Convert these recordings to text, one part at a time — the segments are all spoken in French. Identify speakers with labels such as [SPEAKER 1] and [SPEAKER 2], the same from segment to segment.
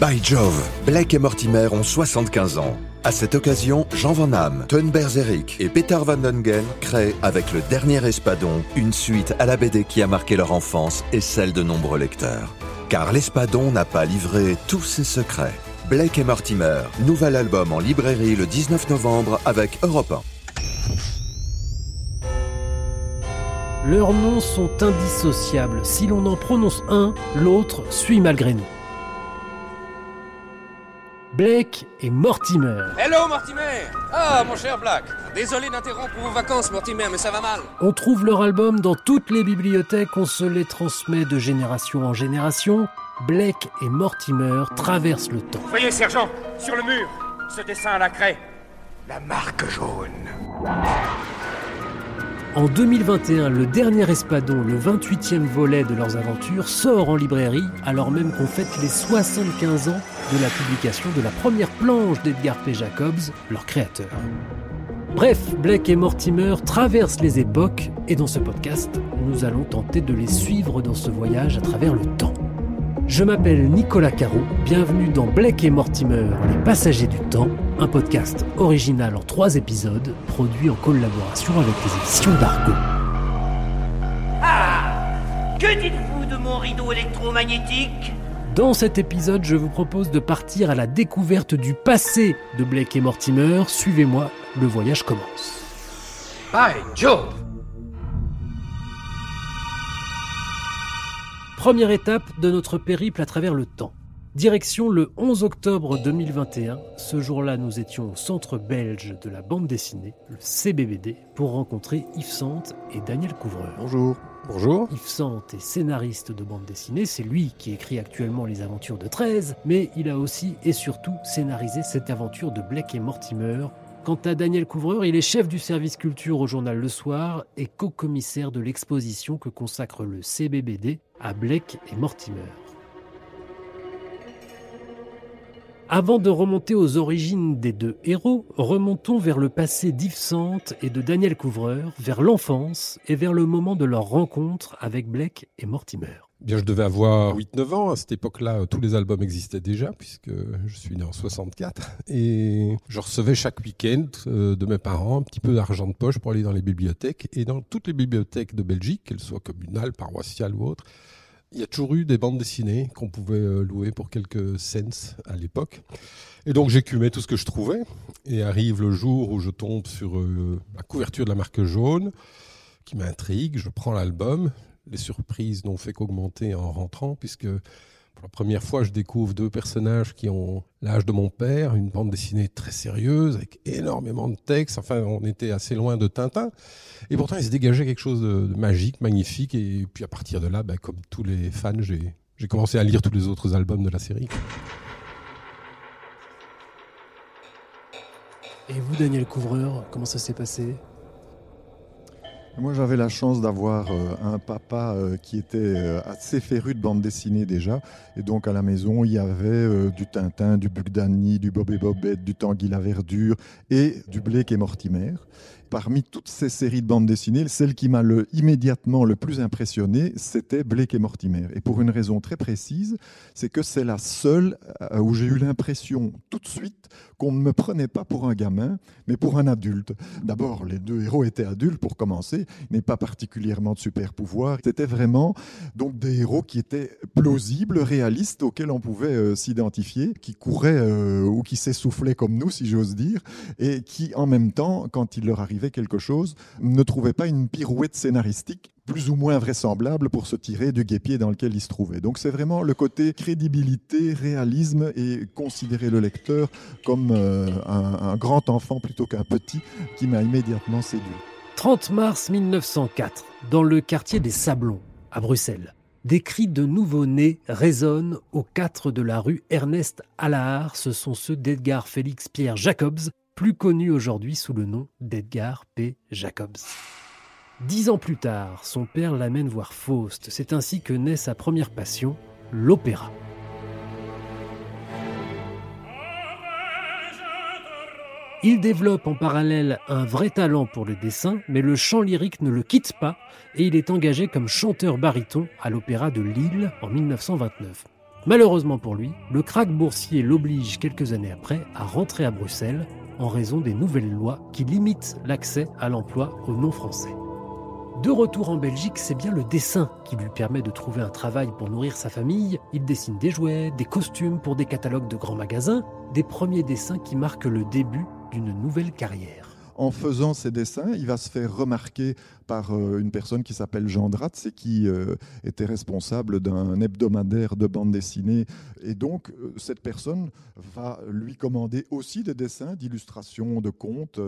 [SPEAKER 1] By Jove, Blake et Mortimer ont 75 ans. À cette occasion, Jean Van Hamme, Teun Berzerick et Peter Van Dungen créent, avec le dernier Espadon, une suite à la BD qui a marqué leur enfance et celle de nombreux lecteurs. Car l'Espadon n'a pas livré tous ses secrets. Blake et Mortimer, nouvel album en librairie le 19 novembre avec Europe
[SPEAKER 2] 1. Leurs noms sont indissociables. Si l'on en prononce un, l'autre suit malgré nous. Blake et Mortimer.
[SPEAKER 3] Hello Mortimer Ah mon cher Black Désolé d'interrompre vos vacances Mortimer, mais ça va mal.
[SPEAKER 2] On trouve leur album dans toutes les bibliothèques, on se les transmet de génération en génération. Blake et Mortimer traversent le temps.
[SPEAKER 4] Voyez sergent, sur le mur, ce dessin à la craie. La marque jaune.
[SPEAKER 2] En 2021, le dernier Espadon, le 28e volet de leurs aventures, sort en librairie alors même qu'on fête les 75 ans de la publication de la première planche d'Edgar P. Jacobs, leur créateur. Bref, Blake et Mortimer traversent les époques et dans ce podcast, nous allons tenter de les suivre dans ce voyage à travers le temps. Je m'appelle Nicolas Caro, bienvenue dans Blake et Mortimer, les passagers du temps, un podcast original en trois épisodes, produit en collaboration avec les éditions d'Argo.
[SPEAKER 5] Ah Que dites-vous de mon rideau électromagnétique?
[SPEAKER 2] Dans cet épisode, je vous propose de partir à la découverte du passé de Blake et Mortimer. Suivez-moi, le voyage commence.
[SPEAKER 3] By Joe
[SPEAKER 2] Première étape de notre périple à travers le temps. Direction le 11 octobre 2021. Ce jour-là, nous étions au centre belge de la bande dessinée, le CBBD, pour rencontrer Yves Sante et Daniel Couvreur.
[SPEAKER 6] Bonjour. Bonjour.
[SPEAKER 2] Yves Sante est scénariste de bande dessinée, c'est lui qui écrit actuellement les aventures de 13, mais il a aussi et surtout scénarisé cette aventure de Blake et Mortimer, Quant à Daniel Couvreur, il est chef du service culture au journal Le Soir et co-commissaire de l'exposition que consacre le CBBD à Blake et Mortimer. Avant de remonter aux origines des deux héros, remontons vers le passé d'Yves et de Daniel Couvreur, vers l'enfance et vers le moment de leur rencontre avec Blake et Mortimer.
[SPEAKER 6] Bien, je devais avoir 8-9 ans. À cette époque-là, tous les albums existaient déjà, puisque je suis né en 64. Et je recevais chaque week-end euh, de mes parents un petit peu d'argent de poche pour aller dans les bibliothèques. Et dans toutes les bibliothèques de Belgique, qu'elles soient communales, paroissiales ou autres, il y a toujours eu des bandes dessinées qu'on pouvait euh, louer pour quelques cents à l'époque. Et donc j'écumais tout ce que je trouvais. Et arrive le jour où je tombe sur euh, la couverture de la marque jaune, qui m'intrigue. Je prends l'album, les surprises n'ont fait qu'augmenter en rentrant, puisque pour la première fois, je découvre deux personnages qui ont l'âge de mon père, une bande dessinée très sérieuse, avec énormément de textes. Enfin, on était assez loin de Tintin. Et pourtant, il se dégageait quelque chose de magique, magnifique. Et puis à partir de là, ben, comme tous les fans, j'ai commencé à lire tous les autres albums de la série.
[SPEAKER 2] Et vous, Daniel Couvreur, comment ça s'est passé?
[SPEAKER 7] Moi, j'avais la chance d'avoir euh, un papa euh, qui était euh, assez féru de bande dessinée déjà. Et donc, à la maison, il y avait du Tintin, du Bugdani, du Bob et Bobette, du Tanguy la Verdure et du Blake et Mortimer parmi toutes ces séries de bandes dessinées, celle qui m'a le, immédiatement le plus impressionné, c'était Blake et Mortimer. Et pour une raison très précise, c'est que c'est la seule euh, où j'ai eu l'impression tout de suite qu'on ne me prenait pas pour un gamin, mais pour un adulte. D'abord, les deux héros étaient adultes pour commencer, mais pas particulièrement de super pouvoirs. C'était vraiment donc des héros qui étaient plausibles, réalistes, auxquels on pouvait euh, s'identifier, qui couraient euh, ou qui s'essoufflaient comme nous, si j'ose dire, et qui en même temps, quand il leur arrivait quelque chose, ne trouvait pas une pirouette scénaristique plus ou moins vraisemblable pour se tirer du guépier dans lequel il se trouvait. Donc c'est vraiment le côté crédibilité, réalisme et considérer le lecteur comme euh, un, grand enfant plutôt qu'un petit qui m'a immédiatement séduit.
[SPEAKER 2] 30 mars 1904, dans le quartier des Sablons, à Bruxelles. Des cris de nouveau-nés résonnent aux quatre de la rue Ernest Allard. Ce sont ceux d'Edgar Félix Pierre Jacobs, plus connu aujourd'hui sous le nom d'Edgar P. Jacobs. Dix ans plus tard, son père l'amène voir Faust. C'est ainsi que naît sa première passion, l'opéra. Il développe en parallèle un vrai talent pour le dessin, mais le chant lyrique ne le quitte pas et il est engagé comme chanteur baryton à l'Opéra de Lille en 1929. Malheureusement pour lui, le krach boursier l'oblige quelques années après à rentrer à Bruxelles en raison des nouvelles lois qui limitent l'accès à l'emploi aux non-français. De retour en Belgique, c'est bien le dessin qui lui permet de trouver un travail pour nourrir sa famille. Il dessine des jouets, des costumes pour des catalogues de grands magasins, des premiers dessins qui marquent le début d'une nouvelle carrière
[SPEAKER 7] en faisant ces dessins, il va se faire remarquer par euh, une personne qui s'appelle Jean Dratz et qui euh, était responsable d'un hebdomadaire de bande dessinée. Et donc, euh, cette personne va lui commander aussi des dessins, d'illustrations, de contes,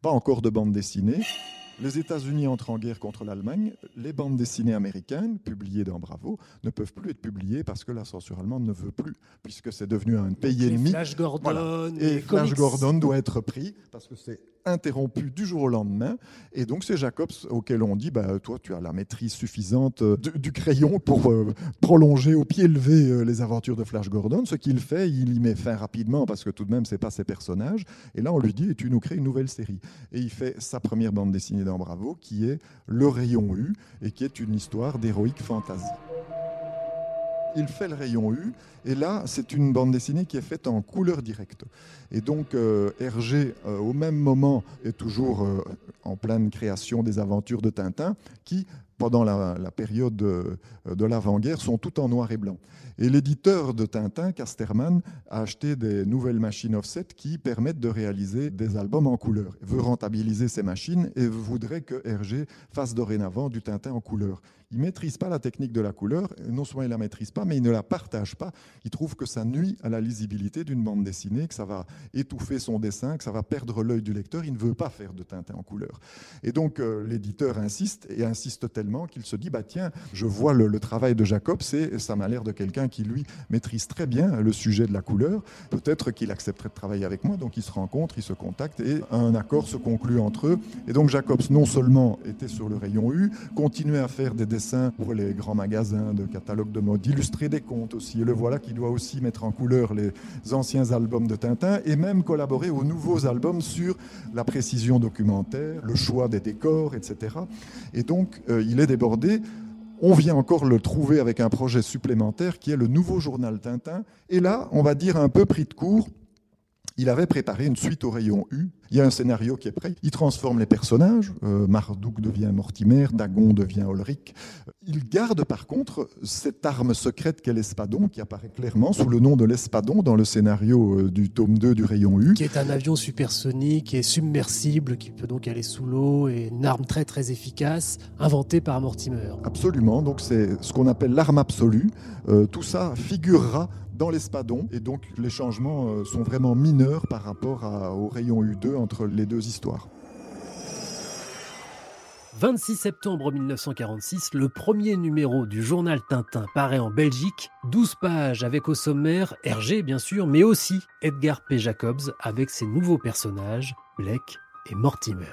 [SPEAKER 7] pas encore de bande dessinée. Les États-Unis entrent en guerre contre l'Allemagne. Les bandes dessinées américaines, publiées dans Bravo, ne peuvent plus être publiées parce que la censure allemande ne veut plus, puisque c'est devenu un pays ennemi.
[SPEAKER 2] Flash Gordon.
[SPEAKER 7] Et Flash Gordon doit être pris parce que c'est interrompu du jour au lendemain. Et donc, c'est Jacobs auquel on dit bah, Toi, tu as la maîtrise suffisante euh, du, crayon pour euh, prolonger au pied levé euh, les aventures de Flash Gordon. Ce qu'il fait, il y met fin rapidement parce que tout de même, c'est pas ses personnages. Et là, on lui dit tu nous crées une nouvelle série. Et il fait sa première bande dessinée dans Bravo, qui est Le Rayon U, et qui est une histoire d'héroïque fantasy il fait le rayon U, et là, c'est une bande dessinée qui est faite en couleur directe. Et donc, euh, Hergé, euh, au même moment, est toujours euh, en pleine création des aventures de Tintin, qui, pendant la, période de, l'avant-guerre, sont toutes en noir et blanc. Et l'éditeur de Tintin, Casterman, a acheté des nouvelles machines offset qui permettent de réaliser des albums en couleur. Il veut rentabiliser ces machines et voudrait que Hergé fasse dorénavant du Tintin en couleur. Il ne maîtrise pas la technique de la couleur, non seulement il ne la maîtrise pas, mais il ne la partage pas. Il trouve que ça nuit à la lisibilité d'une bande dessinée, que ça va étouffer son dessin, que ça va perdre l'œil du lecteur. Il ne veut pas faire de Tintin en couleur. Et donc euh, l'éditeur insiste, et insiste tellement qu'il se dit, bah tiens, je vois le, travail de Jacob, et ça m'a l'air de quelqu'un qui, lui, maîtrise très bien le sujet de la couleur. Peut-être qu'il accepterait de travailler avec moi, donc ils se rencontrent, ils se contactent, et un accord se conclut entre eux. Et donc Jacobs, non seulement était sur le rayon U, continuait à faire des dessins pour les grands magasins de catalogues de mode, illustrer des contes aussi. Et le voilà qui doit aussi mettre en couleur les anciens albums de Tintin et même collaborer aux nouveaux albums sur la précision documentaire, le choix des décors, etc. Et donc, euh, il est débordé. On vient encore le trouver avec un projet supplémentaire qui est le nouveau journal Tintin. Et là, on va dire un peu pris de court, il avait préparé une suite au rayon U. Il y a un scénario qui est prêt. Il transforme les personnages. Euh, Marduk devient Mortimer, Dagon devient Ulrich. Il garde par contre cette arme secrète qu'est l'espadon, qui apparaît clairement sous le nom de l'espadon dans le scénario euh, du tome 2 du rayon U.
[SPEAKER 2] Qui est un avion supersonique, est submersible, qui peut donc aller sous l'eau, et une arme très très efficace, inventée par Mortimer.
[SPEAKER 7] Absolument, donc c'est ce qu'on appelle l'arme absolue. Euh, tout ça figurera dans l'espadon. Et donc les changements euh, sont vraiment mineurs par rapport au rayon U2 entre les deux histoires.
[SPEAKER 2] 26 septembre 1946, le premier numéro du journal Tintin paraît en Belgique, 12 pages avec au sommaire Hergé bien sûr, mais aussi Edgar P. Jacobs avec ses nouveaux personnages, Blake et Mortimer.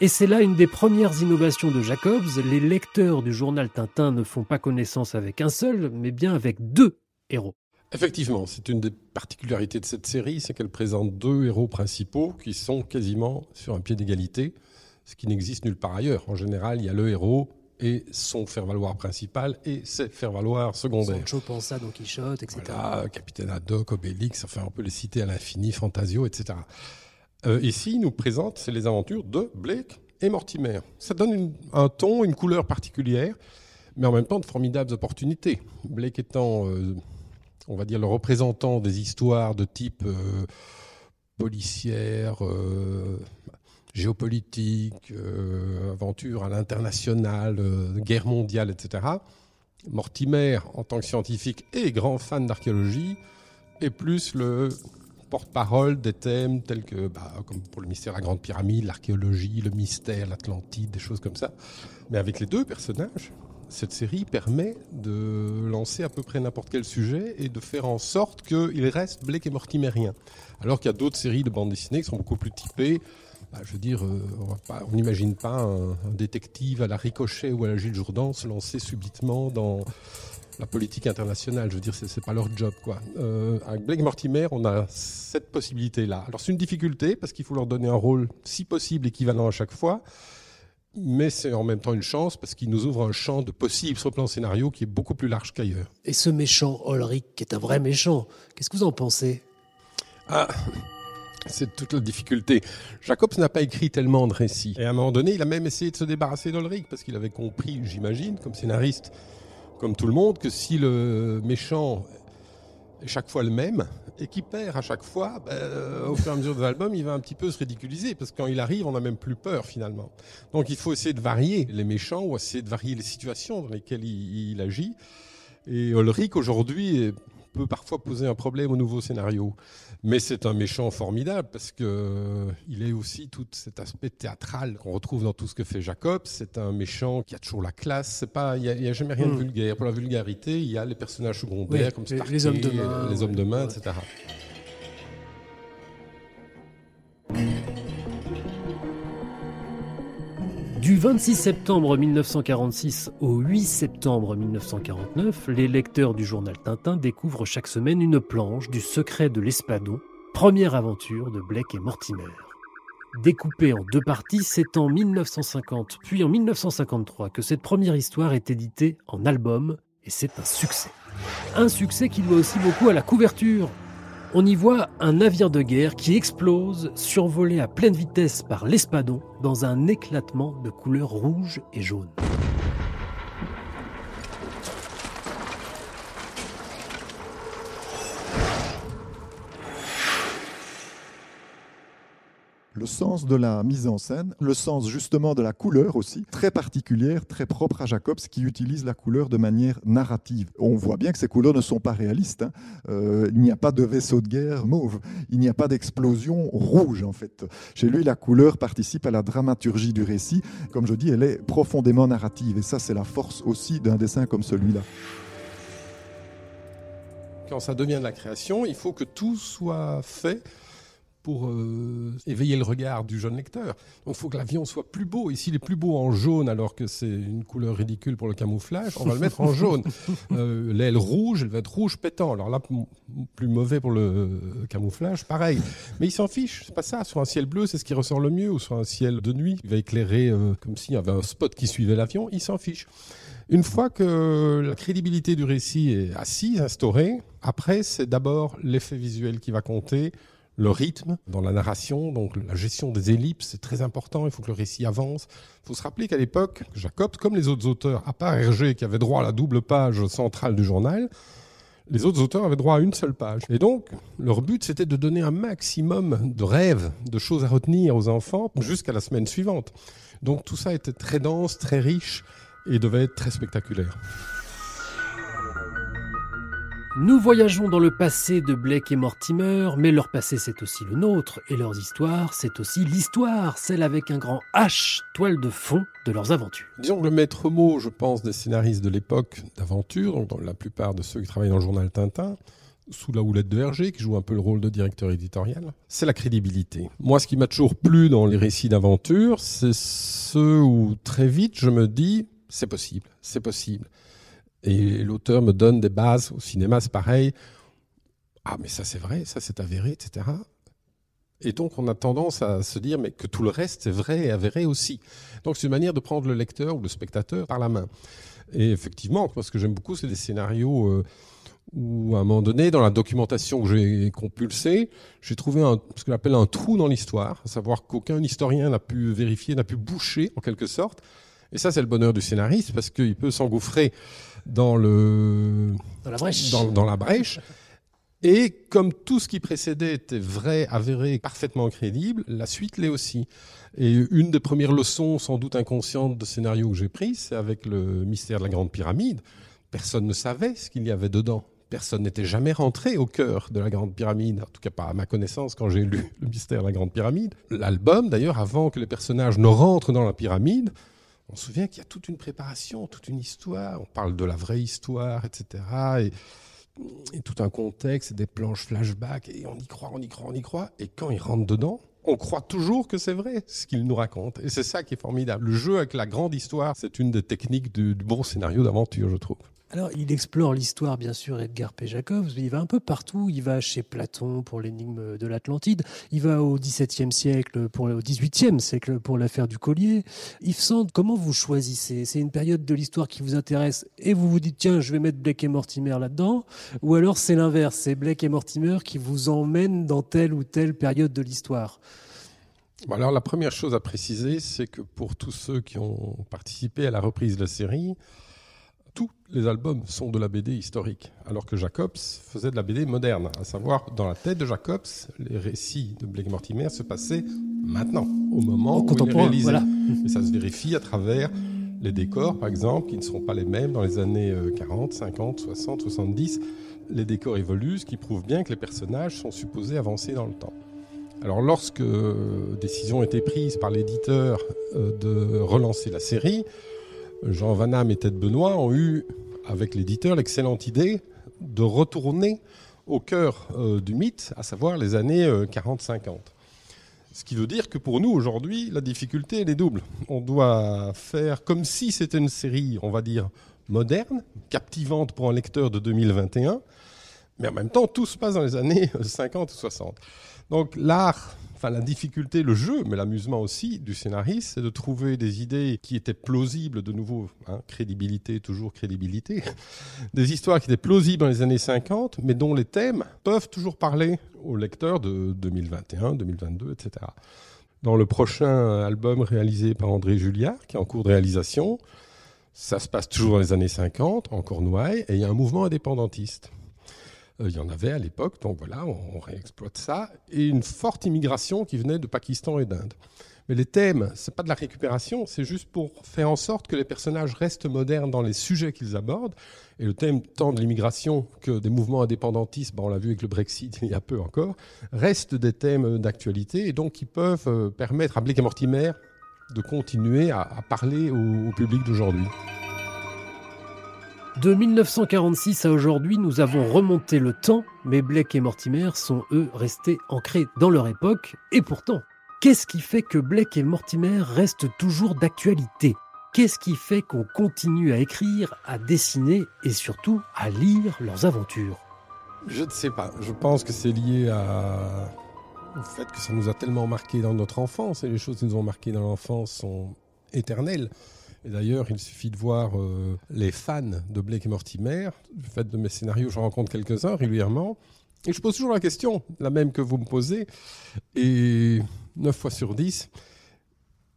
[SPEAKER 2] Et c'est là une des premières innovations de Jacobs, les lecteurs du journal Tintin ne font pas connaissance avec un seul, mais bien avec deux héros.
[SPEAKER 6] Effectivement, c'est une des particularités de cette série, c'est qu'elle présente deux héros principaux qui sont quasiment sur un pied d'égalité, ce qui n'existe nulle part ailleurs. En général, il y a le héros et son faire-valoir principal et ses faire-valoir secondaires.
[SPEAKER 2] Sancho Panza, Don Quichotte, etc.
[SPEAKER 6] Voilà, Capitaine Haddock, Obélix, enfin on peut les citer à l'infini, Fantasio, etc. Euh, ici, il nous présente, c'est les aventures de Blake et Mortimer. Ça donne un ton, une couleur particulière, mais en même temps de formidables opportunités. Blake étant... Euh, on va dire, le représentant des histoires de type euh, policière, euh, géopolitique, euh, aventure à l'international, guerre mondiale, etc. Mortimer, en tant que scientifique et grand fan d'archéologie, est plus le porte-parole des thèmes tels que, bah, comme pour le mystère de la Grande Pyramide, l'archéologie, le mystère, l'Atlantide, des choses comme ça. Mais avec les deux personnages, cette série permet de lancer à peu près n'importe quel sujet et de faire en sorte qu'il reste Blake et Mortimerien. Alors qu'il y a d'autres séries de bandes dessinées qui sont beaucoup plus typées. Bah, je veux dire, euh, on n'imagine pas un, détective à la Ricochet ou à la Gilles Jourdan se lancer subitement dans la politique internationale. Je veux dire, c'est pas leur job, quoi. Euh, avec Blake Mortimer, on a cette possibilité-là. Alors c'est une difficulté parce qu'il faut leur donner un rôle, si possible, équivalent à chaque fois. Mais c'est en même temps une chance parce qu'il nous ouvre un champ de possibles sur le plan scénario qui est beaucoup plus large qu'ailleurs.
[SPEAKER 2] Et ce méchant Ulrich, qui est un vrai méchant, qu'est-ce que vous en pensez?
[SPEAKER 6] Ah, c'est toute la difficulté. Jacobs n'a pas écrit tellement de récits. Et à un moment donné, il a même essayé de se débarrasser d'Ulrich parce qu'il avait compris, j'imagine, comme scénariste, comme tout le monde, que si le méchant chaque fois le même et qu'il perd à chaque fois, ben, euh, au fur et à mesure de l'album, il va un petit peu se ridiculiser parce que quand il arrive, on n'a même plus peur finalement. Donc il faut essayer de varier les méchants ou essayer de varier les situations dans lesquelles il, il agit. Et Ulrich aujourd'hui peut parfois poser un problème au nouveau scénario. Mais c'est un méchant formidable parce que euh, il est aussi tout cet aspect théâtral qu'on retrouve dans tout ce que fait Jacob. C'est un méchant qui a toujours la classe. C'est pas, il y a, jamais rien de
[SPEAKER 2] Mm.
[SPEAKER 6] vulgaire. Pour la vulgarité, il y a les personnages secondaires
[SPEAKER 2] Oui,
[SPEAKER 6] comme
[SPEAKER 2] les-
[SPEAKER 6] Starkey,
[SPEAKER 2] les hommes de main,
[SPEAKER 6] les hommes de main, etc.
[SPEAKER 2] Du 26 septembre 1946 au 8 septembre 1949, les lecteurs du journal Tintin découvrent chaque semaine une planche du secret de l'espadon, première aventure de Blake et Mortimer. Découpée en deux parties, c'est en 1950 puis en 1953 que cette première histoire est éditée en album et c'est un succès. Un succès qui doit aussi beaucoup à la couverture. On y voit un navire de guerre qui explose, survolé à pleine vitesse par l'espadon, dans un éclatement de couleurs rouge et jaune.
[SPEAKER 7] Le sens de la mise en scène, le sens justement de la couleur aussi, très particulière, très propre à Jacobs, qui utilise la couleur de manière narrative. On voit bien que ces couleurs ne sont pas réalistes. hein. Euh, il n'y a pas de vaisseau de guerre mauve, il n'y a pas d'explosion rouge en fait. Chez lui, la couleur participe à la dramaturgie du récit. Comme je dis, elle est profondément narrative, et ça, c'est la force aussi d'un dessin comme celui-là.
[SPEAKER 6] Quand ça devient de la création, il faut que tout soit fait pour euh, éveiller le regard du jeune lecteur. Donc il faut que l'avion soit plus beau. Et s'il est plus beau en jaune alors que c'est une couleur ridicule pour le camouflage, on va le mettre en jaune. Euh, L'aile rouge, elle va être rouge pétant. Alors là, plus mauvais pour le camouflage, pareil. Mais il s'en fiche, c'est pas ça. Sur un ciel bleu, c'est ce qui ressort le mieux. Ou sur un ciel de nuit, il va éclairer euh, comme s'il y avait un spot qui suivait l'avion, il s'en fiche. Une fois que la crédibilité du récit est assise, instaurée, après, c'est d'abord l'effet visuel qui va compter, le rythme dans la narration, donc la gestion des ellipses, c'est très important, il faut que le récit avance. Il faut se rappeler qu'à l'époque, Jacob, comme les autres auteurs, à part Hergé qui avait droit à la double page centrale du journal, les autres auteurs avaient droit à une seule page. Et donc, leur but, c'était de donner un maximum de rêves, de choses à retenir aux enfants jusqu'à la semaine suivante. Donc tout ça était très dense, très riche et devait être très spectaculaire.
[SPEAKER 2] Nous voyageons dans le passé de Blake et Mortimer, mais leur passé c'est aussi le nôtre, et leurs histoires c'est aussi l'histoire, celle avec un grand H, toile de fond de leurs aventures.
[SPEAKER 6] Disons que le maître mot, je pense, des scénaristes de l'époque d'aventure, dans la plupart de ceux qui travaillent dans le journal Tintin, sous la houlette de Hergé, qui joue un peu le rôle de directeur éditorial, c'est la crédibilité. Moi, ce qui m'a toujours plu dans les récits d'aventure, c'est ceux où très vite je me dis, c'est possible, c'est possible. Et l'auteur me donne des bases, au cinéma c'est pareil, ah mais ça c'est vrai, ça c'est avéré, etc. Et donc on a tendance à se dire mais que tout le reste est vrai et avéré aussi. Donc c'est une manière de prendre le lecteur ou le spectateur par la main. Et effectivement, moi ce que j'aime beaucoup, c'est des scénarios euh, où à un moment donné, dans la documentation que j'ai compulsée, j'ai trouvé ce que j'appelle un trou dans l'histoire, à savoir qu'aucun historien n'a pu vérifier, n'a pu boucher en quelque sorte. Et ça, c'est le bonheur du scénariste parce qu'il peut s'engouffrer dans le
[SPEAKER 2] Dans la brèche.
[SPEAKER 6] dans, dans la brèche. Et comme tout ce qui précédait était vrai, avéré, parfaitement crédible, la suite l'est aussi. Et une des premières leçons, sans doute inconscientes, de scénario que j'ai pris, c'est avec le mystère de la Grande Pyramide. Personne ne savait ce qu'il y avait dedans. Personne n'était jamais rentré au cœur de la Grande Pyramide, en tout cas pas à ma connaissance quand j'ai lu le mystère de la Grande Pyramide. L'album, d'ailleurs, avant que les personnages ne rentrent dans la pyramide, on se souvient qu'il y a toute une préparation, toute une histoire. On parle de la vraie histoire, etc. Et, tout un contexte, des planches flashback, et on y croit, on y croit, on y croit. Et quand ils rentrent dedans, on croit toujours que c'est vrai ce qu'ils nous racontent. Et c'est ça qui est formidable. Le jeu avec la grande histoire, c'est une des techniques du bon scénario d'aventure, je trouve.
[SPEAKER 2] Alors, il explore l'histoire, bien sûr, Edgar P. Jacobs. Il va un peu partout. Il va chez Platon pour l'énigme de l'Atlantide. Il va au XVIIe siècle, pour, au XVIIIe siècle pour l'affaire du collier. Yves Sand, comment vous choisissez? C'est une période de l'histoire qui vous intéresse et vous vous dites, tiens, je vais mettre Blake et Mortimer là-dedans? Ou alors c'est l'inverse, c'est Blake et Mortimer qui vous emmènent dans telle ou telle période de l'histoire?
[SPEAKER 6] Alors la première chose à préciser, c'est que pour tous ceux qui ont participé à la reprise de la série, tous les albums sont de la BD historique, alors que Jacobs faisait de la BD moderne. À savoir, dans la tête de Jacobs, les récits de Blake Mortimer se passaient maintenant, au moment où il réalisait. Et ça se vérifie à travers les décors, par exemple, qui ne sont pas les mêmes dans les années 40, 50, 60, 70. Les décors évoluent, ce qui prouve bien que les personnages sont supposés avancer dans le temps. Alors lorsque euh, décision était prise par l'éditeur euh, de relancer la série, Jean Van Hamme et Ted Benoît ont eu, avec l'éditeur, l'excellente idée de retourner au cœur euh, du mythe, à savoir les années 40-50. Euh, Ce qui veut dire que pour nous, aujourd'hui, la difficulté, elle est double. On doit faire comme si c'était une série, on va dire, moderne, captivante pour un lecteur de 2021, mais en même temps, tout se passe dans les années 50 ou 60. Donc l'art enfin la difficulté, le jeu, mais l'amusement aussi du scénariste, c'est de trouver des idées qui étaient plausibles, de nouveau, hein, crédibilité, toujours crédibilité, des histoires qui étaient plausibles dans les années 50, mais dont les thèmes peuvent toujours parler aux lecteurs de 2021, 2022, etc. Dans le prochain album réalisé par André Julliard, qui est en cours de réalisation, ça se passe toujours dans les années 50, en Cornouailles, et il y a un mouvement indépendantiste. Euh, il y en avait à l'époque, donc voilà, on, réexploite ça. Et une forte immigration qui venait de Pakistan et d'Inde. Mais les thèmes, c'est pas de la récupération, c'est juste pour faire en sorte que les personnages restent modernes dans les sujets qu'ils abordent. Et le thème tant de l'immigration que des mouvements indépendantistes, on l'a vu avec le Brexit il y a peu encore, restent des thèmes d'actualité et donc qui peuvent euh, permettre à Blake et Mortimer de continuer à, parler au public d'aujourd'hui.
[SPEAKER 2] De 1946 à aujourd'hui, nous avons remonté le temps, mais Blake et Mortimer sont eux restés ancrés dans leur époque. Et pourtant, qu'est-ce qui fait que Blake et Mortimer restent toujours d'actualité? Qu'est-ce qui fait qu'on continue à écrire, à dessiner et surtout à lire leurs aventures?
[SPEAKER 6] Je ne sais pas. Je pense que c'est lié au fait que ça nous a tellement marqué dans notre enfance et les choses qui nous ont marqué dans l'enfance sont éternelles. D'ailleurs, il suffit de voir euh, les fans de Blake et Mortimer. Du fait de mes scénarios, je rencontre quelques-uns régulièrement. Et je pose toujours la question, la même que vous me posez. Et 9 fois sur 10,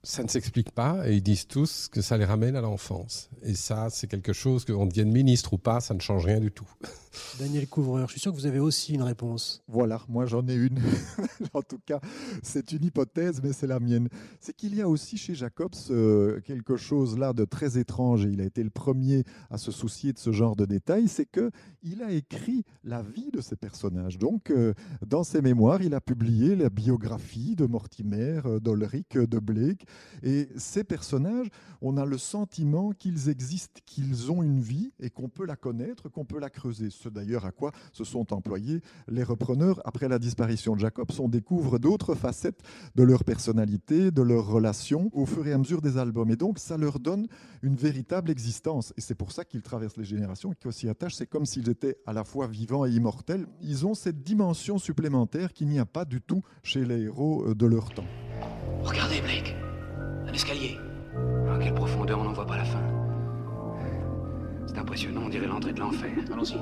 [SPEAKER 6] ça ne s'explique pas et ils disent tous que ça les ramène à l'enfance. Et ça, c'est quelque chose qu'on devienne ministre ou pas, ça ne change rien du tout.
[SPEAKER 2] Daniel Couvreur, je suis sûr que vous avez aussi une réponse.
[SPEAKER 7] Voilà, moi j'en ai une. en tout cas, c'est une hypothèse, mais c'est la mienne. C'est qu'il y a aussi chez Jacobs euh, quelque chose là de très étrange, et il a été le premier à se soucier de ce genre de détails, c'est que il a écrit la vie de ces personnages. Donc, euh, dans ses mémoires, il a publié la biographie de Mortimer, euh, d'Olric, de Blake, et ces personnages, on a le sentiment qu'ils existent, qu'ils ont une vie et qu'on peut la connaître, qu'on peut la creuser. Ce d'ailleurs à quoi se sont employés les repreneurs après la disparition de Jacobs. On découvre d'autres facettes de leur personnalité, de leurs relations au fur et à mesure des albums. Et donc ça leur donne une véritable existence. Et c'est pour ça qu'ils traversent les générations et qu'ils s'y attachent. C'est comme s'ils étaient à la fois vivants et immortels. Ils ont cette dimension supplémentaire qu'il n'y a pas du tout chez les héros de leur temps.
[SPEAKER 8] Regardez Blake un escalier. À quelle profondeur on n'en voit pas la fin. C'est impressionnant, on dirait l'entrée de l'enfer. Allons-y.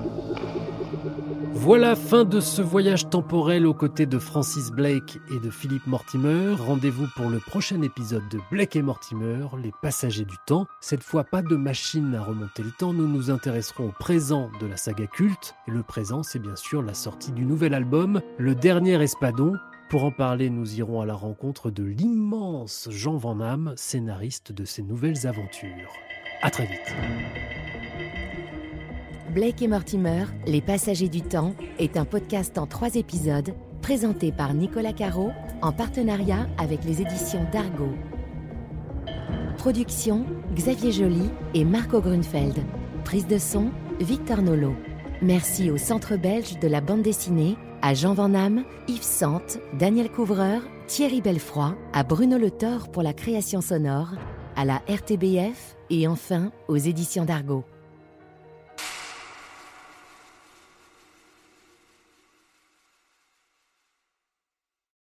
[SPEAKER 2] Voilà, fin de ce voyage temporel aux côtés de Francis Blake et de Philippe Mortimer. Rendez-vous pour le prochain épisode de Blake et Mortimer, les passagers du temps. Cette fois, pas de machine à remonter le temps, nous nous intéresserons au présent de la saga culte. Et le présent, c'est bien sûr la sortie du nouvel album, Le Dernier Espadon, pour en parler, nous irons à la rencontre de l'immense Jean Van Hamme, scénariste de ces nouvelles aventures. À très vite.
[SPEAKER 9] Blake et Mortimer, Les Passagers du Temps, est un podcast en trois épisodes présenté par Nicolas Caro en partenariat avec les éditions d'Argo. Production Xavier Joly et Marco Grunfeld. Prise de son Victor Nolo. Merci au Centre belge de la bande dessinée à Jean Van Hamme, Yves Sante, Daniel Couvreur, Thierry Belfroy, à Bruno Le Thor pour la création sonore, à la RTBF et enfin aux éditions d'Argo.